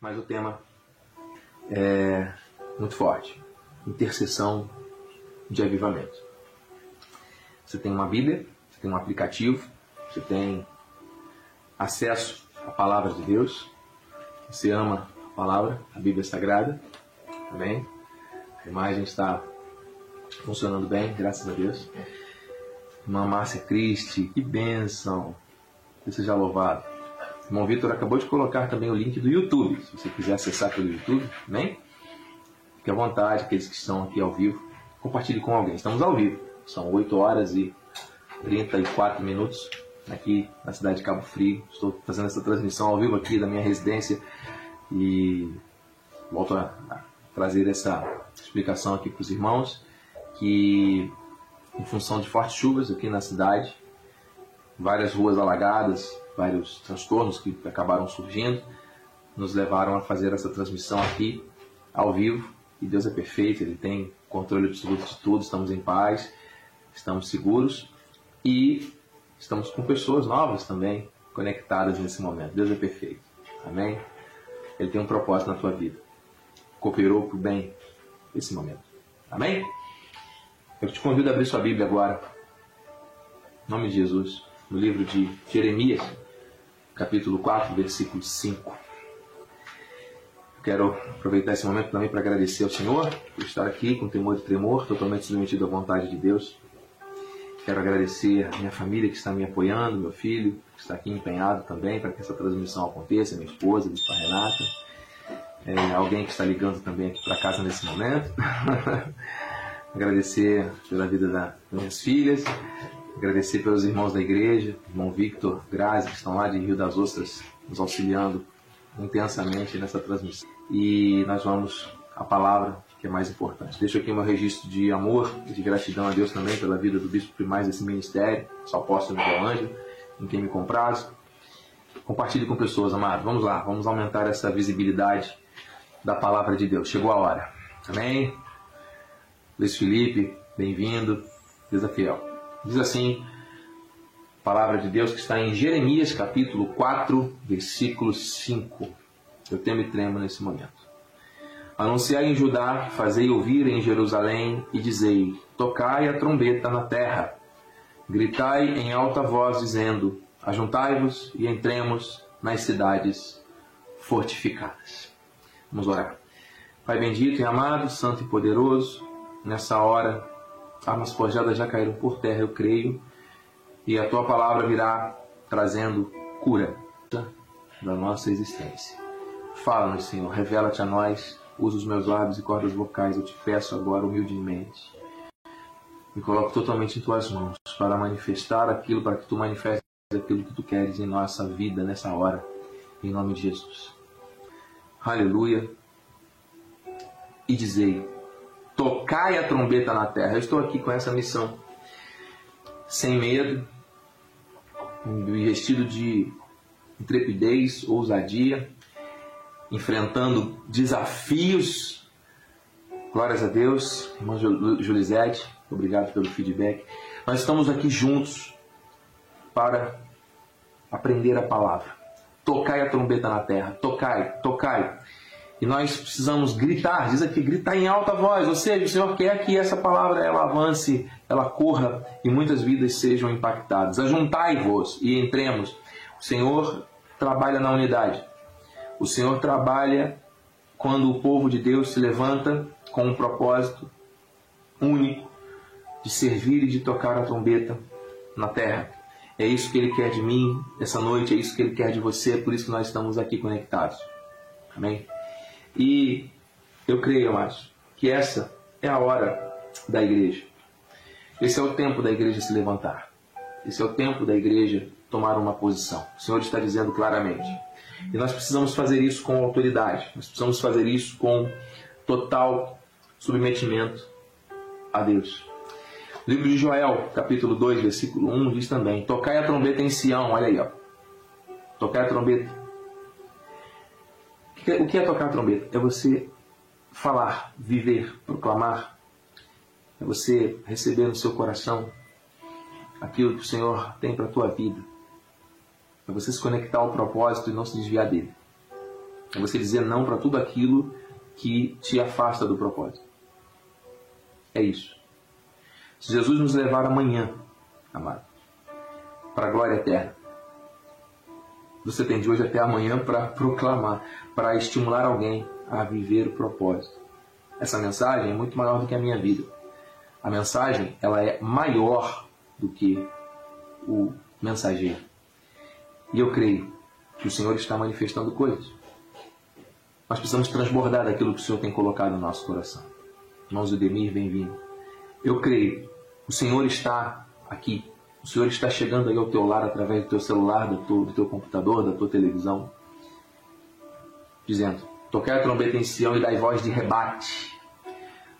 mas o tema é muito forte: intercessão de avivamento. Você tem uma Bíblia, você tem um aplicativo, você tem acesso à palavra de Deus, você ama a palavra, a Bíblia Sagrada, amém? A imagem está funcionando bem, graças a Deus. Irmã Márcia Cristi, que bênção! Que seja louvado. Irmão Vitor acabou de colocar também o link do YouTube. Se você quiser acessar pelo YouTube, amém? Fique à vontade, aqueles que estão aqui ao vivo. Compartilhe com alguém. Estamos ao vivo. São 8 horas e 34 minutos aqui na cidade de Cabo Frio. Estou fazendo essa transmissão ao vivo aqui da minha residência e volto a trazer essa explicação aqui para os irmãos que em função de fortes chuvas aqui na cidade, várias ruas alagadas, vários transtornos que acabaram surgindo, nos levaram a fazer essa transmissão aqui ao vivo. E Deus é perfeito, Ele tem controle absoluto de tudo, estamos em paz, estamos seguros e estamos com pessoas novas também conectadas nesse momento. Deus é perfeito. Amém? Ele tem um propósito na tua vida. Cooperou para o bem nesse momento. Amém? Eu te convido a abrir sua Bíblia agora. Em nome de Jesus. No livro de Jeremias, capítulo 4, versículo 5. Quero aproveitar esse momento também para agradecer ao Senhor por estar aqui com temor e tremor, totalmente submetido à vontade de Deus. Quero agradecer a minha família que está me apoiando, meu filho que está aqui empenhado também para que essa transmissão aconteça, minha esposa, esposa Renata, é, alguém que está ligando também aqui para casa nesse momento. agradecer pela vida das minhas filhas, agradecer pelos irmãos da igreja, irmão Victor, Grazi, que estão lá de Rio das Ostras, nos auxiliando intensamente nessa transmissão. E nós vamos à palavra que é mais importante. Deixo aqui meu registro de amor e de gratidão a Deus também pela vida do bispo primaz desse ministério, só apóstolo Miguel Ângelo, em quem me compraz. Compartilhe com pessoas, amado. Vamos lá, vamos aumentar essa visibilidade da palavra de Deus. Chegou a hora. Amém? Luiz Felipe, bem-vindo. Desafiel. Diz assim, a palavra de Deus que está em Jeremias capítulo 4, versículo 5. Eu temo e tremo nesse momento. Anunciai em Judá, fazei ouvir em Jerusalém e dizei: Tocai a trombeta na terra. Gritai em alta voz, dizendo: Ajuntai-vos e entremos nas cidades fortificadas. Vamos orar. Pai bendito e amado, santo e poderoso, nessa hora, armas forjadas já caíram por terra, eu creio, e a tua palavra virá trazendo cura da nossa existência. Fala-nos, Senhor, revela-te a nós, usa os meus lábios e cordas vocais, eu te peço agora humildemente. Me coloco totalmente em tuas mãos para manifestar aquilo, para que tu manifestes aquilo que tu queres em nossa vida nessa hora, em nome de Jesus. Aleluia. E dizei: tocai a trombeta na terra. Eu estou aqui com essa missão, sem medo, vestido de intrepidez, ousadia, enfrentando desafios. Glórias a Deus, irmã Julisete, obrigado pelo feedback. Nós estamos aqui juntos para aprender a palavra. Tocai a trombeta na terra, tocai, tocai. E nós precisamos gritar, diz aqui, gritar em alta voz. Ou seja, o Senhor quer que essa palavra ela avance, ela corra e muitas vidas sejam impactadas. Ajuntai-vos e entremos. O Senhor trabalha na unidade. O Senhor trabalha quando o povo de Deus se levanta com um propósito único de servir e de tocar a trombeta na terra. É isso que Ele quer de mim essa noite, é isso que Ele quer de você, é por isso que nós estamos aqui conectados. Amém? E eu creio, amados, que essa é a hora da igreja. Esse é o tempo da igreja se levantar. Esse é o tempo da igreja tomar uma posição. O Senhor está dizendo claramente. E nós precisamos fazer isso com autoridade. Nós precisamos fazer isso com total submetimento a Deus. O livro de Joel, capítulo 2, versículo 1, diz também: Tocai a trombeta em Sião, olha aí, ó. Tocai a trombeta o que é tocar a trombeta? É você falar, viver, proclamar. É você receber no seu coração aquilo que o Senhor tem para a tua vida. É você se conectar ao propósito e não se desviar dele. É você dizer não para tudo aquilo que te afasta do propósito. É isso. Se Jesus nos levar amanhã, amado, para a glória eterna, você tem de hoje até amanhã para proclamar, para estimular alguém a viver o propósito. Essa mensagem é muito maior do que a minha vida. A mensagem ela é maior do que o mensageiro. E eu creio que o Senhor está manifestando coisas. Nós precisamos transbordar daquilo que o Senhor tem colocado no nosso coração. Irmãos Demir, bem-vindo. Eu creio, o Senhor está aqui. O Senhor está chegando aí ao teu lar através do teu celular, do teu, do teu computador, da tua televisão, dizendo: Toquei a trombeta em Sião e dai voz de rebate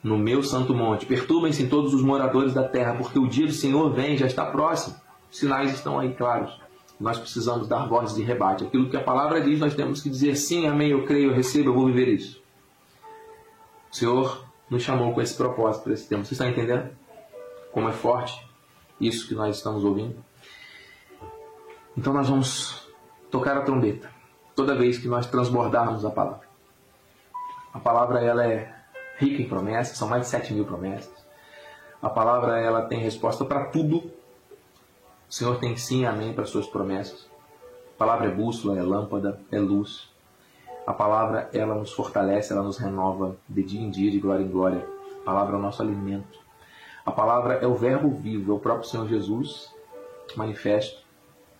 no meu santo monte. Perturbem-se todos os moradores da terra, porque o dia do Senhor vem, já está próximo. Os sinais estão aí claros. Nós precisamos dar voz de rebate. Aquilo que a palavra diz, nós temos que dizer sim, amém, eu creio, eu recebo, eu vou viver isso. O Senhor nos chamou com esse propósito para esse tempo. Você está entendendo? Como é forte isso que nós estamos ouvindo? Então nós vamos tocar a trombeta toda vez que nós transbordarmos a palavra. A palavra ela é rica em promessas, são mais de 7 mil promessas. A palavra ela tem resposta para tudo. O Senhor tem sim, amém para suas promessas. A palavra é bússola, é lâmpada, é luz. A palavra ela nos fortalece, ela nos renova de dia em dia, de glória em glória. A palavra é o nosso alimento. A palavra é o verbo vivo, é o próprio Senhor Jesus manifesto,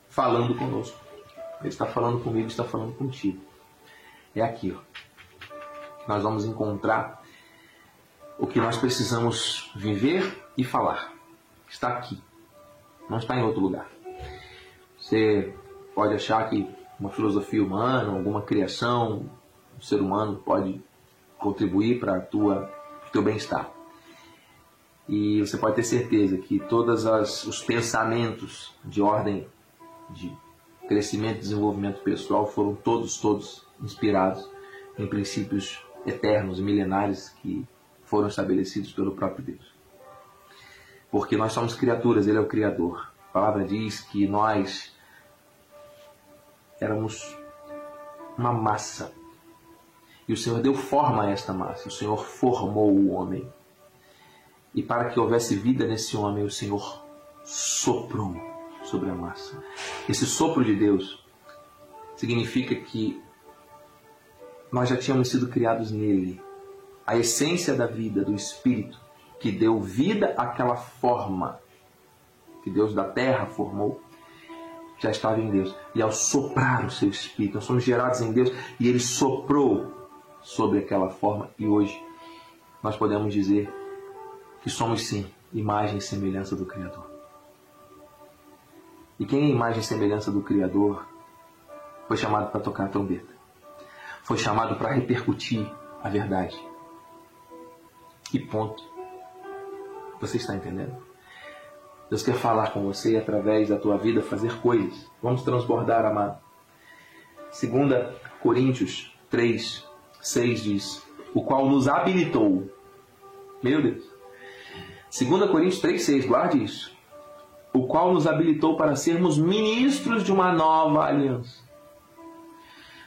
falando conosco. Ele está falando comigo, está falando contigo. É aqui, ó. Nós vamos encontrar o que nós precisamos viver e falar. Está aqui, não está em outro lugar. Você pode achar que uma filosofia humana, alguma criação, um ser humano pode contribuir para o teu bem-estar. E você pode ter certeza que todos os pensamentos de ordem de crescimento e desenvolvimento pessoal foram todos, todos inspirados em princípios eternos, milenares que foram estabelecidos pelo próprio Deus. Porque nós somos criaturas, Ele é o Criador. A palavra diz que nós éramos uma massa. E o Senhor deu forma a esta massa. O Senhor formou o homem. E para que houvesse vida nesse homem, o Senhor soprou sobre a massa. Esse sopro de Deus significa que nós já tínhamos sido criados nele a essência da vida, do Espírito, que deu vida àquela forma que Deus da terra formou, já estava em Deus. E ao soprar o seu Espírito, nós somos gerados em Deus e Ele soprou sobre aquela forma. E hoje nós podemos dizer que somos sim imagem e semelhança do Criador. E quem é imagem e semelhança do Criador foi chamado para tocar a trombeta. Foi chamado para repercutir a verdade. E ponto. Você está entendendo? Deus quer falar com você através da tua vida, fazer coisas. Vamos transbordar, amado. 2 Coríntios 3, 6 diz: O qual nos habilitou. Meu Deus. 2 Coríntios 3, 6, guarde isso. O qual nos habilitou para sermos ministros de uma nova aliança.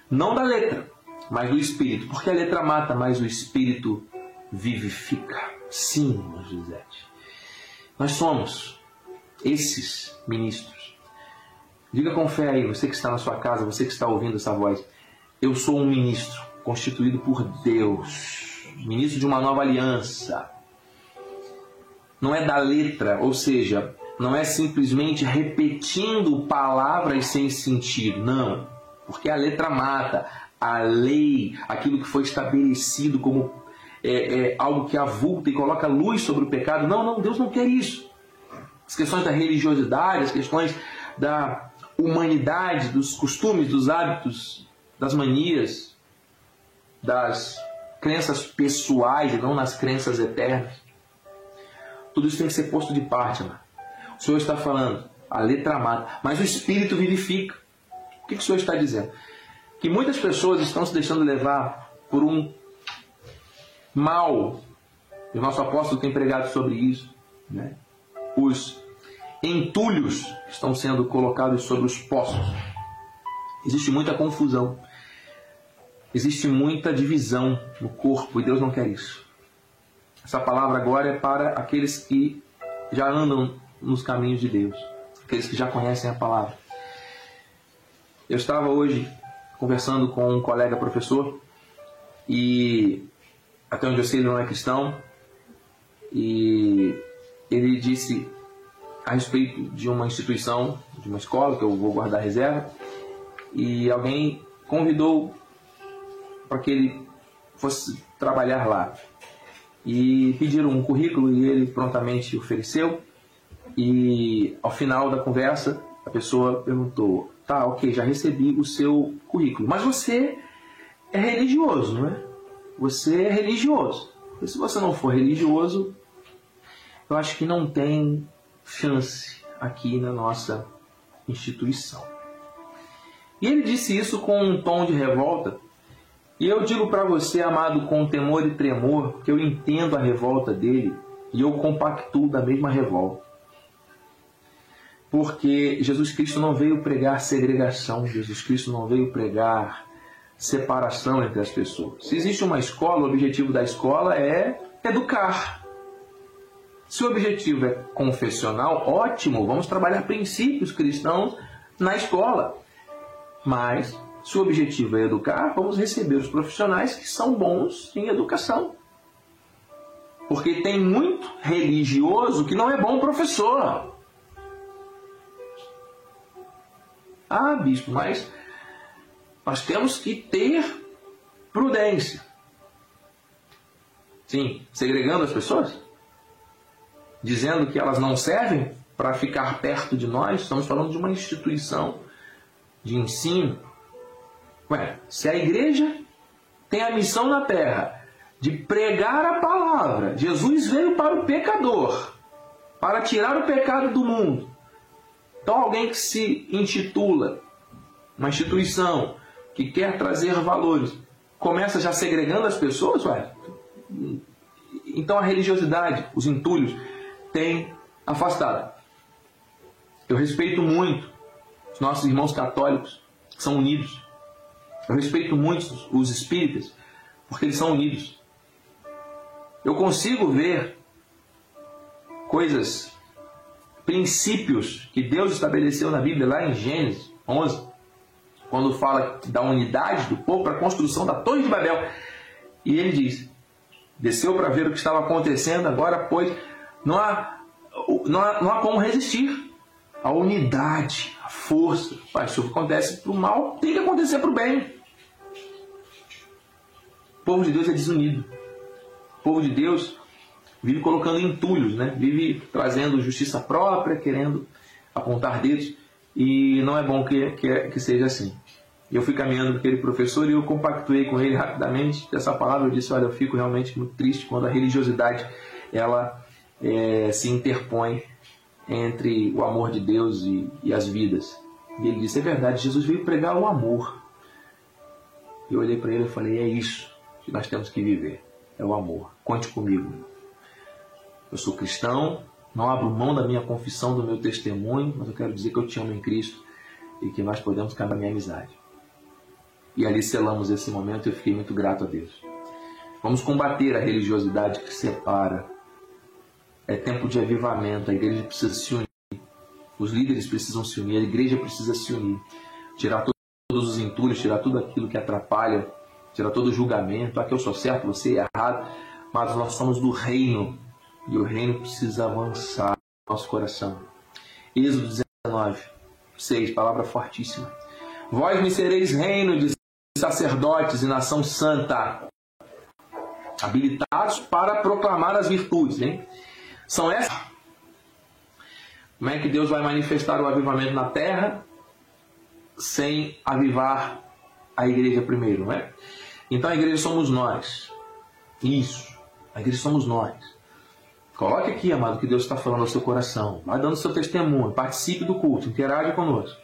Não da letra, mas do Espírito. Porque a letra mata, mas o Espírito vivifica. Sim, irmã Gisete. Nós somos esses ministros. Diga com fé aí, você que está na sua casa, você que está ouvindo essa voz. Eu sou um ministro constituído por Deus, ministro de uma nova aliança. Não é da letra, ou seja, não é simplesmente repetindo palavras sem sentido, não. Porque a letra mata. A lei, aquilo que foi estabelecido como é, é, algo que avulta e coloca luz sobre o pecado. Não, não, Deus não quer isso. As questões da religiosidade, as questões da humanidade, dos costumes, dos hábitos, das manias, das crenças pessoais e não nas crenças eternas. Tudo isso tem que ser posto de parte, mano. O Senhor está falando, a letra mata, mas o Espírito vivifica. O que, que o Senhor está dizendo? Que muitas pessoas estão se deixando levar por um mal. O nosso apóstolo tem pregado sobre isso. Né? Os entulhos estão sendo colocados sobre os poços. Existe muita confusão. existe muita divisão no corpo e Deus não quer isso. Essa palavra agora é para aqueles que já andam nos caminhos de Deus, aqueles que já conhecem a palavra. Eu estava hoje conversando com um colega professor e até onde eu sei ele não é cristão e ele disse a respeito de uma instituição, de uma escola que eu vou guardar reserva e alguém convidou para que ele fosse trabalhar lá e pediram um currículo e ele prontamente ofereceu e ao final da conversa a pessoa perguntou tá ok já recebi o seu currículo mas você é religioso não é você é religioso. E se você não for religioso, eu acho que não tem chance aqui na nossa instituição. E ele disse isso com um tom de revolta. E eu digo para você, amado, com temor e tremor, que eu entendo a revolta dele e eu compactuo da mesma revolta. Porque Jesus Cristo não veio pregar segregação, Jesus Cristo não veio pregar separação entre as pessoas. Se existe uma escola, o objetivo da escola é educar. Se o objetivo é confessional, ótimo, vamos trabalhar princípios cristãos na escola. Mas, se o objetivo é educar, vamos receber os profissionais que são bons em educação. Porque tem muito religioso que não é bom professor. Ah, bispo, mas nós temos que ter prudência. Sim, segregando as pessoas? Dizendo que elas não servem para ficar perto de nós? Estamos falando de uma instituição de ensino. Ué, se a igreja tem a missão na terra de pregar a palavra, Jesus veio para o pecador, para tirar o pecado do mundo. Então, alguém que se intitula uma instituição que quer trazer valores, começa já segregando as pessoas, ué, então a religiosidade, os entulhos, tem afastado. Eu respeito muito os nossos irmãos católicos, que são unidos. Eu respeito muito os espíritas, porque eles são unidos. Eu consigo ver coisas, princípios que Deus estabeleceu na Bíblia, lá em Gênesis 11, quando fala da unidade do povo para a construção da Torre de Babel. E ele diz: desceu para ver o que estava acontecendo, agora, pois, não há, não há, não há como resistir. A unidade, força. Pai, se acontece para o mal, tem que acontecer para o bem. O povo de Deus é desunido. O povo de Deus vive colocando entulhos, né? vive trazendo justiça própria, querendo apontar dedos. E não é bom que, que, que seja assim. Eu fui caminhando com aquele professor e eu compactuei com ele rapidamente dessa palavra. Eu disse: Olha, eu fico realmente muito triste quando a religiosidade ela é, se interpõe entre o amor de Deus e, e as vidas. E ele disse: É verdade, Jesus veio pregar o amor. Eu olhei para ele e falei: É isso que nós temos que viver: é o amor. Conte comigo. Eu sou cristão, não abro mão da minha confissão, do meu testemunho, mas eu quero dizer que eu te amo em Cristo e que nós podemos caminhar amizade. E ali selamos esse momento e eu fiquei muito grato a Deus. Vamos combater a religiosidade que separa. É tempo de avivamento, a igreja precisa se unir. Os líderes precisam se unir, a igreja precisa se unir. Tirar todos os entulhos, tirar tudo aquilo que atrapalha, tirar todo o julgamento. Aqui eu sou certo, você é errado. Mas nós somos do reino e o reino precisa avançar no nosso coração. Êxodo 19, 6, palavra fortíssima. Vós me sereis reino de sacerdotes e nação santa, habilitados para proclamar as virtudes. Hein? São essas. Como é que Deus vai manifestar o avivamento na terra sem avivar a igreja primeiro, não é? Então a igreja somos nós. Isso. A igreja somos nós. Coloque aqui, amado, que Deus está falando ao seu coração. Vai dando seu testemunho. Participe do culto. Interaja conosco.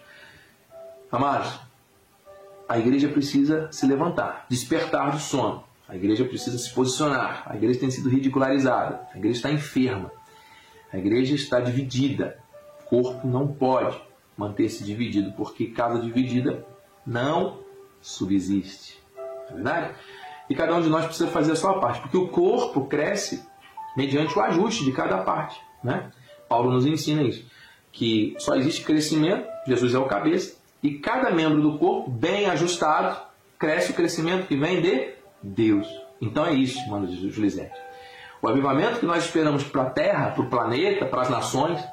Amados, a igreja precisa se levantar, despertar do sono. A igreja precisa se posicionar. A igreja tem sido ridicularizada. A igreja está enferma. A igreja está dividida. O corpo não pode manter-se dividido, porque casa dividida não subsiste. Não é verdade? E cada um de nós precisa fazer a sua parte, porque o corpo cresce mediante o ajuste de cada parte. Né? Paulo nos ensina isso, que só existe crescimento, Jesus é o cabeça, e cada membro do corpo, bem ajustado, cresce o crescimento que vem de Deus. Então é isso, mano Julisete. O avivamento que nós esperamos para a Terra, para o planeta, para as nações,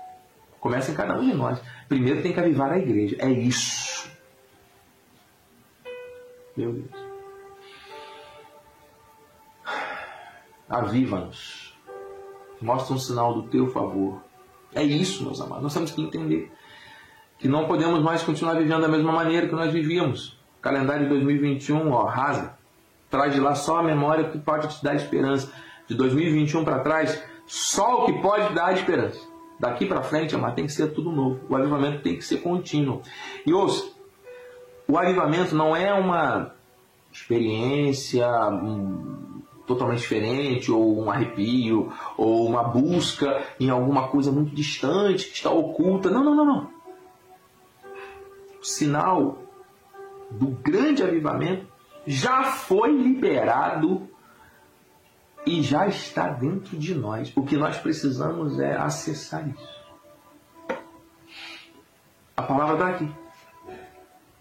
começa em cada um de nós. Primeiro tem que avivar a igreja. É isso. Meu Deus. Aviva-nos. Mostra um sinal do teu favor. É isso, meus amados. Nós temos que entender que não podemos mais continuar vivendo da mesma maneira que nós vivíamos. O calendário de 2021, ó, rasa. Traz de lá só a memória que pode te dar esperança. De 2021 para trás, só o que pode dar esperança. Daqui para frente, amar, tem que ser tudo novo. O avivamento tem que ser contínuo. E ouça, o avivamento não é uma experiência um, totalmente diferente, ou um arrepio, ou uma busca em alguma coisa muito distante, que está oculta. Não, não, não, não. O sinal do grande avivamento já foi liberado e já está dentro de nós. O que nós precisamos é acessar isso. A palavra está aqui.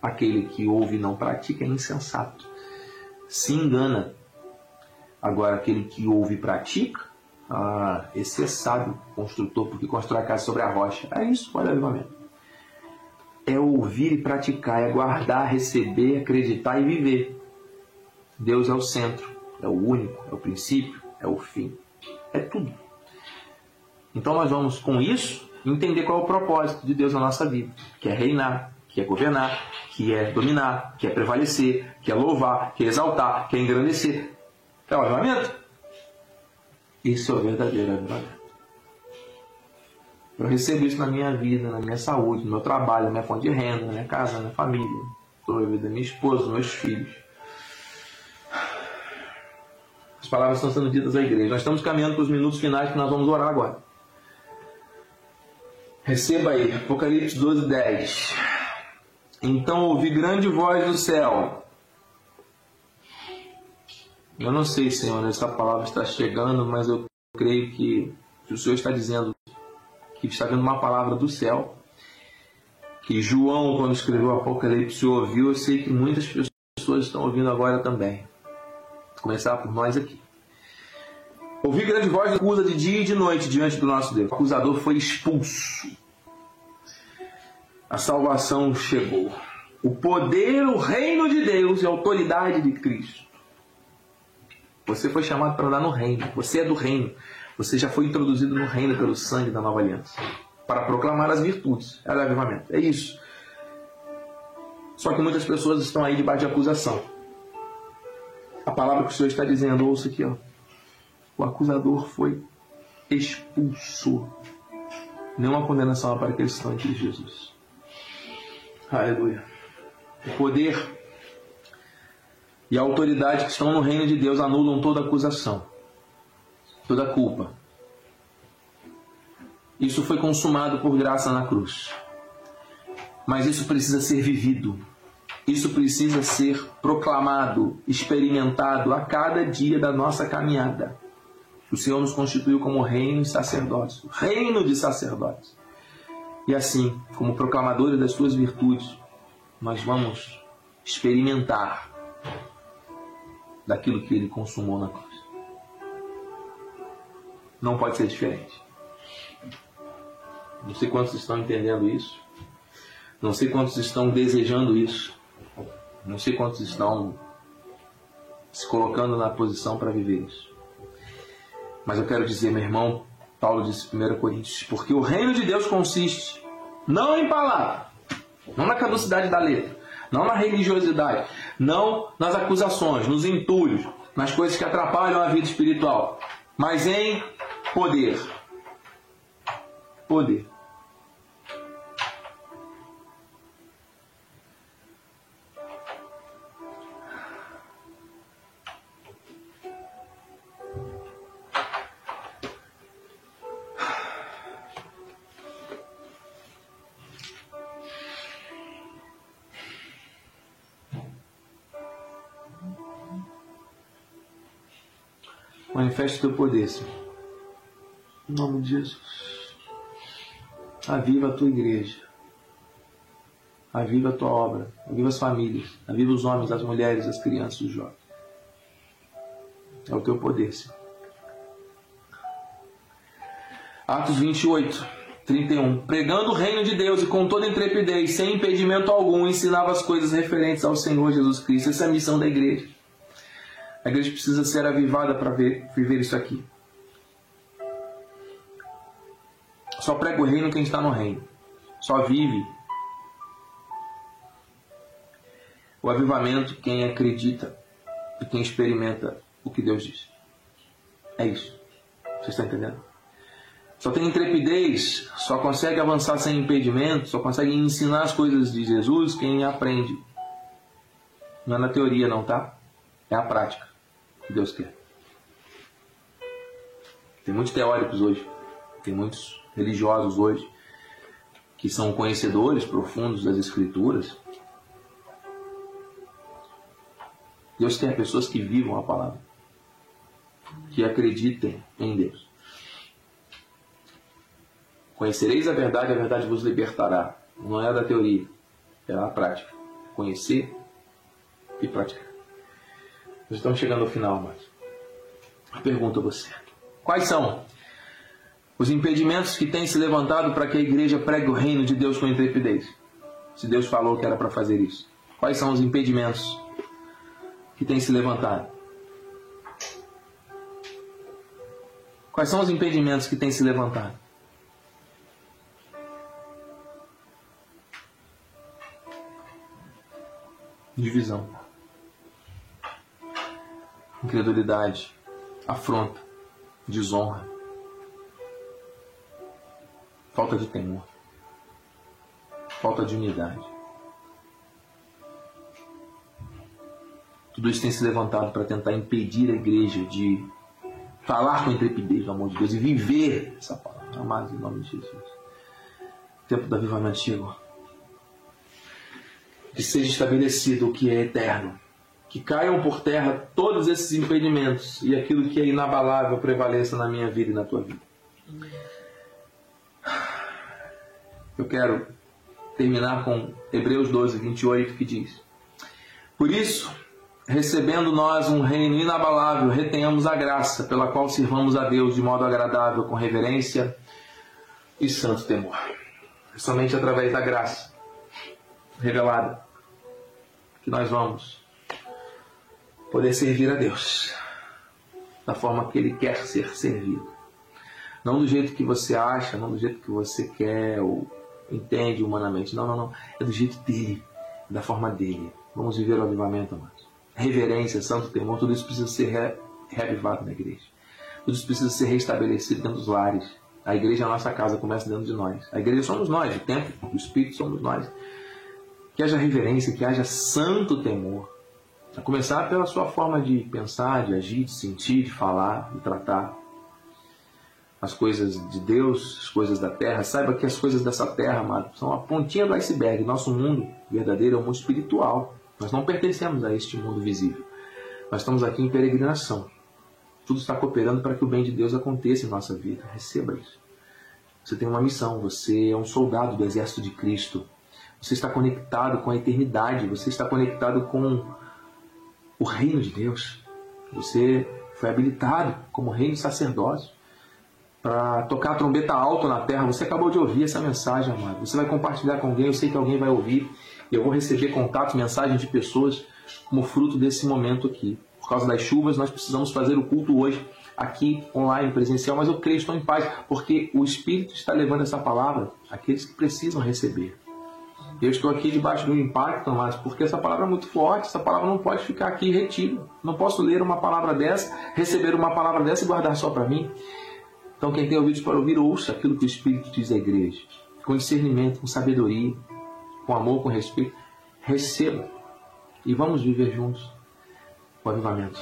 Aquele que ouve e não pratica é insensato. Se engana. Agora, aquele que ouve e pratica, ah, esse é sábio, construtor, porque constrói a casa sobre a rocha. É isso, olha o avivamento. É ouvir e praticar, é guardar, receber, acreditar e viver. Deus é o centro, é o único, é o princípio, é o fim, é tudo. Então nós vamos com isso entender qual é o propósito de Deus na nossa vida, que é reinar, que é governar, que é dominar, que é prevalecer, que é louvar, que é exaltar, que é engrandecer. É o avivamento? Isso é o verdadeiro avivamento. Eu recebo isso na minha vida, na minha saúde, no meu trabalho, na minha fonte de renda, na minha casa, na minha família, na vida da minha esposa, meus filhos. As palavras estão sendo ditas à igreja. Nós estamos caminhando para os minutos finais que nós vamos orar agora. Receba aí, Apocalipse 12, 10. Então ouvi grande voz do céu. Eu não sei, Senhor, essa palavra está chegando, mas eu creio que o Senhor está dizendo que está vindo uma palavra do céu. Que João, quando escreveu Apocalipse, ouviu. Eu sei que muitas pessoas estão ouvindo agora também começar por nós aqui. Ouvi grande voz acusa de dia e de noite diante do nosso Deus. O acusador foi expulso. A salvação chegou. O poder, o reino de Deus e a autoridade de Cristo. Você foi chamado para andar no reino. Você é do reino. Você já foi introduzido no reino pelo sangue da nova aliança. Para proclamar as virtudes. É o avivamento. É isso. Só que muitas pessoas estão aí debaixo de acusação. Palavra que o Senhor está dizendo, ouça aqui, ó. O acusador foi expulso. Nenhuma condenação para aqueles que estão em Cristo Jesus. Aleluia. O poder e a autoridade que estão no reino de Deus anulam toda acusação, toda culpa. Isso foi consumado por graça na cruz. Mas isso precisa ser vivido. Isso precisa ser proclamado, experimentado a cada dia da nossa caminhada. O Senhor nos constituiu como reino e sacerdotes, reino de sacerdotes. E assim, como proclamadores das suas virtudes, nós vamos experimentar daquilo que ele consumou na cruz. Não pode ser diferente. Não sei quantos estão entendendo isso. Não sei quantos estão desejando isso. Não sei quantos estão se colocando na posição para viver isso. Mas eu quero dizer, meu irmão, Paulo disse em 1 Coríntios, porque o reino de Deus consiste não em palavra, não na caducidade da letra, não na religiosidade, não nas acusações, nos entulhos, nas coisas que atrapalham a vida espiritual, mas em poder. Poder. Manifeste o teu poder, Senhor. Em nome de Jesus. Aviva a tua igreja. Aviva a tua obra. Aviva as famílias. Aviva os homens, as mulheres, as crianças, os jovens. É o teu poder, Senhor. Atos 28, 31. Pregando o reino de Deus e com toda intrepidez, sem impedimento algum, ensinava as coisas referentes ao Senhor Jesus Cristo. Essa é a missão da igreja. A igreja precisa ser avivada para viver isso aqui. Só prega o reino quem está no reino. Só vive o avivamento quem acredita e quem experimenta o que Deus diz. É isso. Você está entendendo? Só tem intrepidez, só consegue avançar sem impedimento, só consegue ensinar as coisas de Jesus quem aprende. Não é na teoria, não, tá? É a prática que Deus quer. Tem muitos teóricos hoje, tem muitos religiosos hoje que são conhecedores profundos das Escrituras. Deus quer pessoas que vivam a palavra, que acreditem em Deus. Conhecereis a verdade, a verdade vos libertará. Não é da teoria, é da prática. Conhecer e praticar. Nós estamos chegando ao final, mas eu pergunto a você: quais são os impedimentos que têm se levantado para que a igreja pregue o reino de Deus com intrepidez? Se Deus falou que era para fazer isso. Quais são os impedimentos que têm se levantado? Quais são os impedimentos que têm se levantado? Divisão incredulidade, afronta, desonra, falta de temor, falta de unidade. Tudo isso tem se levantado para tentar impedir a igreja de falar com intrepidez do amor de Deus e viver essa palavra. Amados, em nome de Jesus. O tempo do avivamento chegou. Que seja estabelecido o que é eterno que caiam por terra todos esses impedimentos e aquilo que é inabalável prevaleça na minha vida e na tua vida. Eu quero terminar com Hebreus 12, 28, que diz: Por isso, recebendo nós um reino inabalável, retenhamos a graça pela qual sirvamos a Deus de modo agradável, com reverência e santo temor. É somente através da graça revelada que nós vamos poder servir a Deus da forma que Ele quer ser servido. Não do jeito que você acha, não do jeito que você quer ou entende humanamente. Não, não, não. É do jeito dele, da forma dele. Vamos viver o avivamento, amados. Reverência, santo temor, tudo isso precisa ser re reavivado na igreja. Tudo isso precisa ser restabelecido dentro dos lares. A igreja é a nossa casa, começa dentro de nós. A igreja somos nós, o templo, o Espírito somos nós. Que haja reverência, que haja santo temor. A começar pela sua forma de pensar, de agir, de sentir, de falar, de tratar as coisas de Deus, as coisas da terra. Saiba que as coisas dessa terra, amado, são a pontinha do iceberg. Nosso mundo verdadeiro é um mundo espiritual. Nós não pertencemos a este mundo visível. Nós estamos aqui em peregrinação. Tudo está cooperando para que o bem de Deus aconteça em nossa vida. Receba isso. Você tem uma missão, você é um soldado do exército de Cristo. Você está conectado com a eternidade, você está conectado com o reino de Deus. Você foi habilitado como reino sacerdócio para tocar a trombeta alto na terra. Você acabou de ouvir essa mensagem, amado. Você vai compartilhar com alguém, eu sei que alguém vai ouvir. Eu vou receber contatos, mensagens de pessoas como fruto desse momento aqui. Por causa das chuvas, nós precisamos fazer o culto hoje aqui online, presencial, mas eu creio, estou em paz, porque o Espírito está levando essa palavra àqueles que precisam receber. Eu estou aqui debaixo do impacto, mas porque essa palavra é muito forte, essa palavra não pode ficar aqui retida. Não posso ler uma palavra dessa, receber uma palavra dessa e guardar só para mim. Então, quem tem ouvidos para ouvir, ouça aquilo que o Espírito diz à igreja. Com discernimento, com sabedoria, com amor, com respeito. Receba. E vamos viver juntos o avivamento.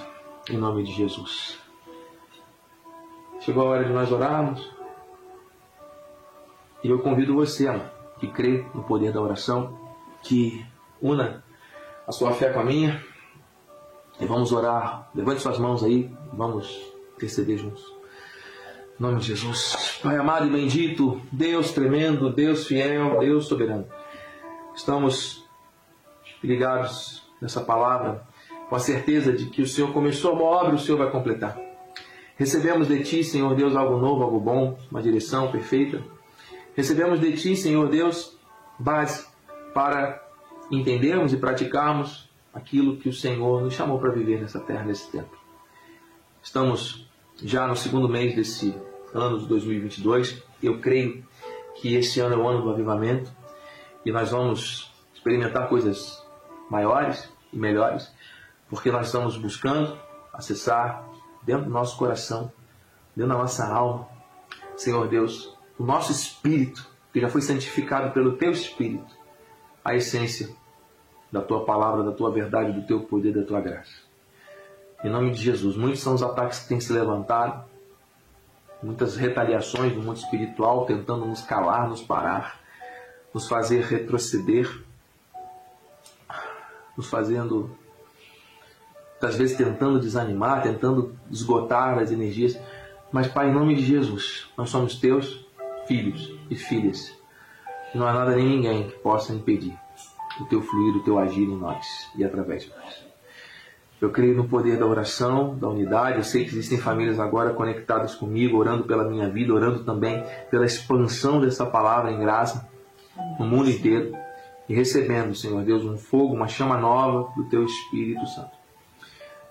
Em nome de Jesus. Chegou a hora de nós orarmos. E eu convido você, amado que crê no poder da oração, que una a sua fé com a minha. E vamos orar. Levante suas mãos aí, vamos interceder juntos. Em nome de Jesus. Pai amado e bendito, Deus tremendo, Deus fiel, Deus soberano. Estamos ligados nessa palavra com a certeza de que o Senhor começou uma obra, o Senhor vai completar. Recebemos de Ti, Senhor Deus, algo novo, algo bom, uma direção perfeita. Recebemos de Ti, Senhor Deus, base para entendermos e praticarmos aquilo que o Senhor nos chamou para viver nessa terra, nesse tempo. Estamos já no segundo mês desse ano de 2022. Eu creio que esse ano é o ano do avivamento e nós vamos experimentar coisas maiores e melhores, porque nós estamos buscando acessar dentro do nosso coração, dentro da nossa alma, Senhor Deus, o nosso espírito, que já foi santificado pelo teu espírito, a essência da tua palavra, da tua verdade, do teu poder, da tua graça. Em nome de Jesus, muitos são os ataques que têm se levantado, muitas retaliações do mundo espiritual tentando nos calar, nos parar, nos fazer retroceder, nos fazendo, às vezes tentando desanimar, tentando esgotar as energias. Mas, Pai, em nome de Jesus, nós somos teus filhos e filhas. Não há nada nem ninguém que possa impedir o teu fluir, o teu agir em nós e através de nós. Eu creio no poder da oração, da unidade. Eu sei que existem famílias agora conectadas comigo, orando pela minha vida, orando também pela expansão dessa palavra em graça no mundo inteiro e recebendo, Senhor Deus, um fogo, uma chama nova do Teu Espírito Santo.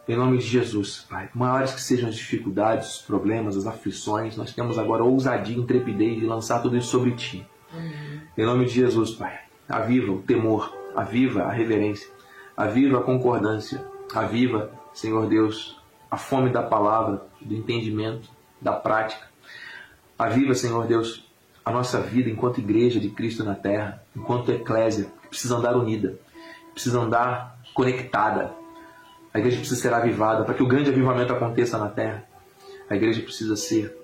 Em nome de Jesus, Pai, maiores que sejam as dificuldades, os problemas, as aflições, nós temos agora ousadia, intrepidez de lançar tudo isso sobre Ti. Uhum. Em nome de Jesus, Pai, aviva o temor, aviva a reverência, aviva a concordância, aviva, Senhor Deus, a fome da palavra, do entendimento, da prática. Aviva, Senhor Deus, a nossa vida enquanto igreja de Cristo na terra, enquanto eclésia, que precisa andar unida, precisa andar conectada. A igreja precisa ser avivada para que o grande avivamento aconteça na terra. A igreja precisa ser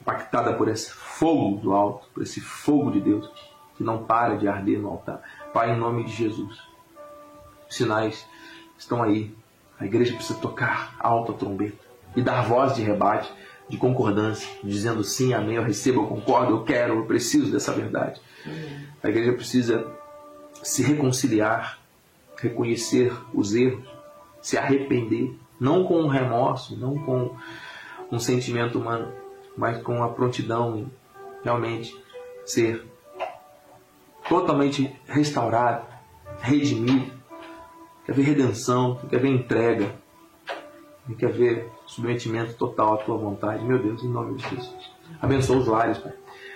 impactada por esse fogo do alto, por esse fogo de Deus que não para de arder no altar. Pai, em nome de Jesus, os sinais estão aí. A igreja precisa tocar alta a trombeta e dar voz de rebate de concordância, dizendo sim, amém, eu recebo, eu concordo, eu quero, eu preciso dessa verdade. A igreja precisa se reconciliar, reconhecer os erros, se arrepender, não com remorso, não com um sentimento humano, mas com a prontidão em realmente ser totalmente restaurado, redimido. Quer ver redenção, quer ver entrega, quer ver submetimento total à tua vontade. Meu Deus, em nome de Jesus. Abençoa os lares, Pai.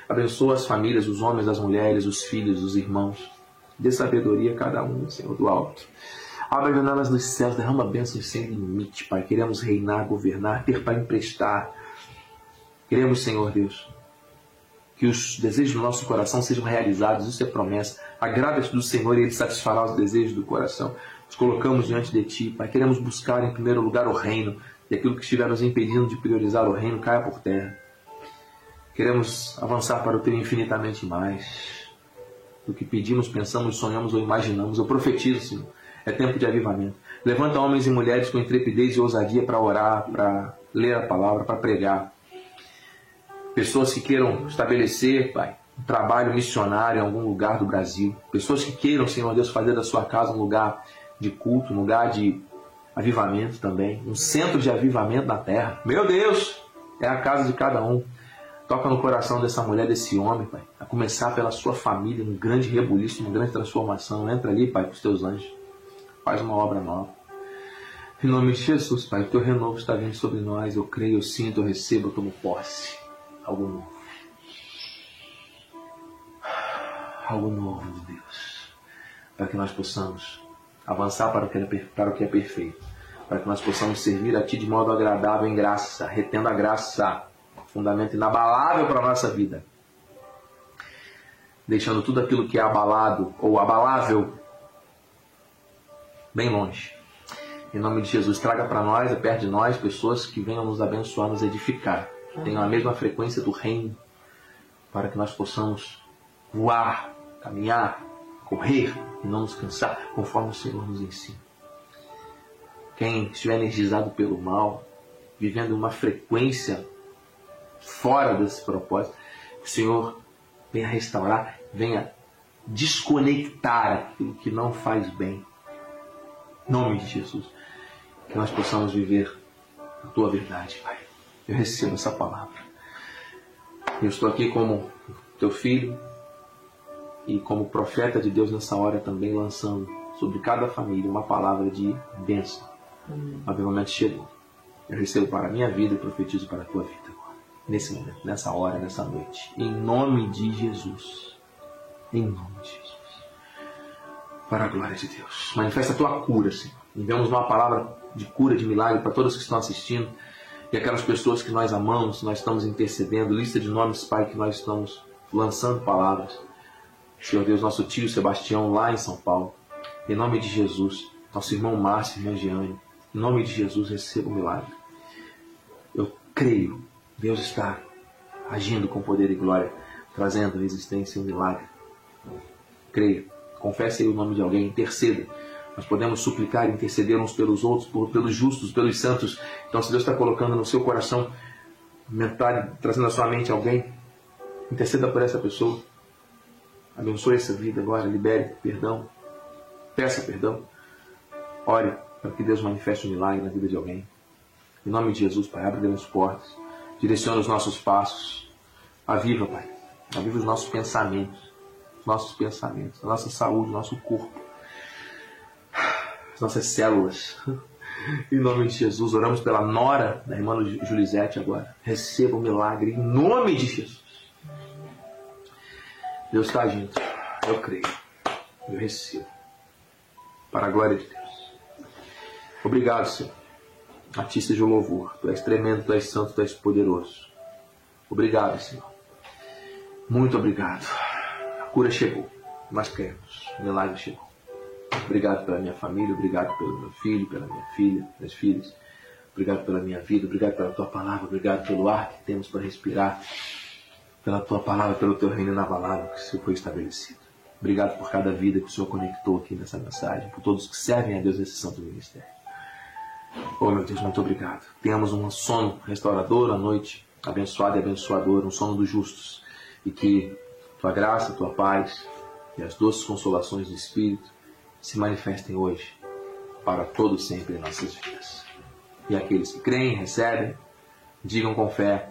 Abençoa as famílias, os homens, as mulheres, os filhos, os irmãos. Dê sabedoria a cada um, Senhor, do alto. Abra as janelas dos céus, derrama bênçãos sem limite, Pai. Queremos reinar, governar, ter para emprestar. Queremos, Senhor Deus, que os desejos do nosso coração sejam realizados. Isso é promessa. Agrada-te do Senhor e Ele satisfará os desejos do coração. Nos colocamos diante de Ti, Pai. Queremos buscar em primeiro lugar o reino e aquilo que estiver nos impedindo de priorizar o reino caia por terra. Queremos avançar para o ter infinitamente mais do que pedimos, pensamos, sonhamos ou imaginamos. Eu profetizo, Senhor. É tempo de avivamento. Levanta homens e mulheres com intrepidez e ousadia para orar, para ler a palavra, para pregar. Pessoas que queiram estabelecer, Pai, um trabalho missionário em algum lugar do Brasil. Pessoas que queiram, Senhor Deus, fazer da sua casa um lugar de culto, um lugar de avivamento também, um centro de avivamento na terra. Meu Deus, é a casa de cada um. Toca no coração dessa mulher, desse homem, Pai. A começar pela sua família, um grande rebuliço, uma grande transformação. Entra ali, Pai, com os teus anjos. Faz uma obra nova. Em nome de Jesus, Pai, o teu renovo está vindo sobre nós. Eu creio, eu sinto, eu recebo, eu tomo posse. Algo novo. Algo novo de Deus. Para que nós possamos avançar para o, que é, para o que é perfeito, para que nós possamos servir a Ti de modo agradável em graça, retendo a graça, fundamento inabalável para a nossa vida, deixando tudo aquilo que é abalado ou abalável bem longe. Em nome de Jesus, traga para nós, perto de nós, pessoas que venham nos abençoar, nos edificar, tenham a mesma frequência do reino, para que nós possamos voar, caminhar, correr e não nos cansar, conforme o Senhor nos ensina. Quem estiver energizado pelo mal, vivendo uma frequência fora desse propósito, que o Senhor venha restaurar, venha desconectar aquilo que não faz bem. Em nome de Jesus. Que nós possamos viver a tua verdade, Pai. Eu recebo essa palavra. Eu estou aqui como teu filho e como profeta de Deus nessa hora também lançando sobre cada família uma palavra de bênção. Hum. O momento chegou. Eu recebo para a minha vida e profetizo para a tua vida agora. Nesse momento, nessa hora, nessa noite. Em nome de Jesus. Em nome de Jesus. Para a glória de Deus. Manifesta a tua cura, Senhor. Enviamos uma palavra de cura, de milagre para todos que estão assistindo. E aquelas pessoas que nós amamos, nós estamos intercedendo. Lista de nomes, Pai, que nós estamos lançando palavras. Senhor Deus, nosso tio Sebastião lá em São Paulo. Em nome de Jesus. Nosso irmão Márcio, irmã Giane. Em nome de Jesus, receba o milagre. Eu creio. Deus está agindo com poder e glória, trazendo à existência um milagre. Creia. Confesse aí o nome de alguém, interceda. Nós podemos suplicar interceder uns pelos outros, por, pelos justos, pelos santos. Então, se Deus está colocando no seu coração, mental, trazendo à sua mente alguém, interceda por essa pessoa. Abençoe essa vida agora, libere perdão, peça perdão. Ore para que Deus manifeste um milagre na vida de alguém. Em nome de Jesus, Pai, abre grandes portas. Direciona os nossos passos. Aviva, Pai. Aviva os nossos pensamentos. Os nossos pensamentos, a nossa saúde, nosso corpo. As nossas células. Em nome de Jesus, oramos pela nora da irmã Julisete agora. Receba o um milagre em nome de Jesus. Deus está agindo. Eu creio. Eu recebo. Para a glória de Deus. Obrigado, Senhor. A ti seja o louvor. Tu és tremendo, tu és santo, tu és poderoso. Obrigado, Senhor. Muito obrigado. Cura chegou. Nós queremos. O milagre chegou. Obrigado pela minha família, obrigado pelo meu filho, pela minha filha, minhas filhas. Obrigado pela minha vida, obrigado pela tua palavra, obrigado pelo ar que temos para respirar, pela tua palavra, pelo teu reino inabalável que se foi estabelecido. Obrigado por cada vida que o Senhor conectou aqui nessa mensagem, por todos que servem a Deus nesse santo ministério. Oh, meu Deus, muito obrigado. Tenhamos um sono restaurador à noite, abençoado e abençoador, um sono dos justos. E que tua graça, tua paz e as doces consolações do Espírito se manifestem hoje para todo sempre em nossas vidas. E aqueles que creem, recebem, digam com fé: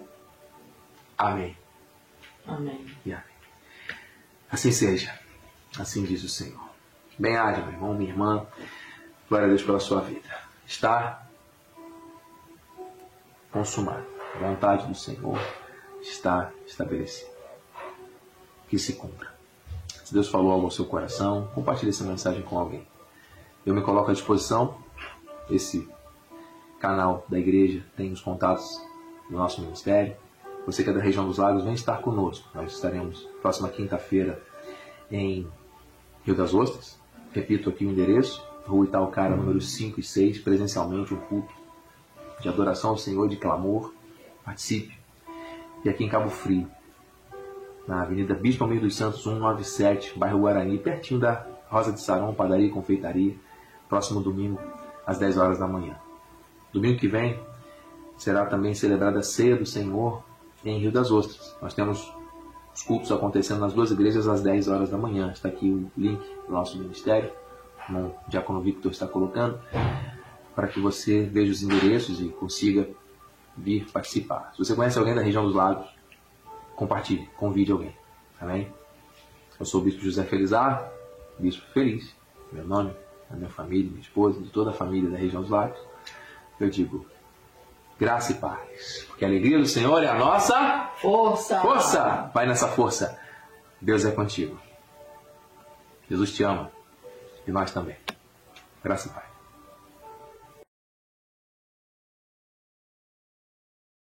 Amém. Amém. E amém. Assim seja. Assim diz o Senhor. Bem-haja, meu irmão, minha irmã. Glória a Deus pela sua vida está consumado. A vontade do Senhor está estabelecida. Que se cumpra. Se Deus falou algo ao seu coração, compartilhe essa mensagem com alguém. Eu me coloco à disposição. Esse canal da igreja tem os contatos do nosso ministério. Você que é da região dos lagos, vem estar conosco. Nós estaremos próxima quinta-feira em Rio das Ostras. Repito aqui o endereço, Rua Itaucara, número 5 e 6, presencialmente um culto de adoração ao Senhor, de clamor. Participe. E aqui em Cabo Frio, na Avenida Bispo Almeida dos Santos, 197, bairro Guarani, pertinho da Rosa de Saron, padaria e confeitaria, próximo domingo, às 10 horas da manhã. Domingo que vem será também celebrada a ceia do Senhor em Rio das Ostras. Nós temos os cultos acontecendo nas duas igrejas às 10 horas da manhã. Está aqui o link do nosso ministério como o Diácono Victor está colocando, para que você veja os endereços e consiga vir participar. Se você conhece alguém da região dos lagos, compartilhe, convide alguém. Amém? Eu sou o Bispo José Felizardo, Bispo Feliz, meu nome, da minha família, minha esposa, de toda a família da região dos lagos. Eu digo, graça e paz, porque a alegria do Senhor é a nossa força. Força! Vai nessa força. Deus é contigo. Jesus te ama. E nós também. Graças a Deus.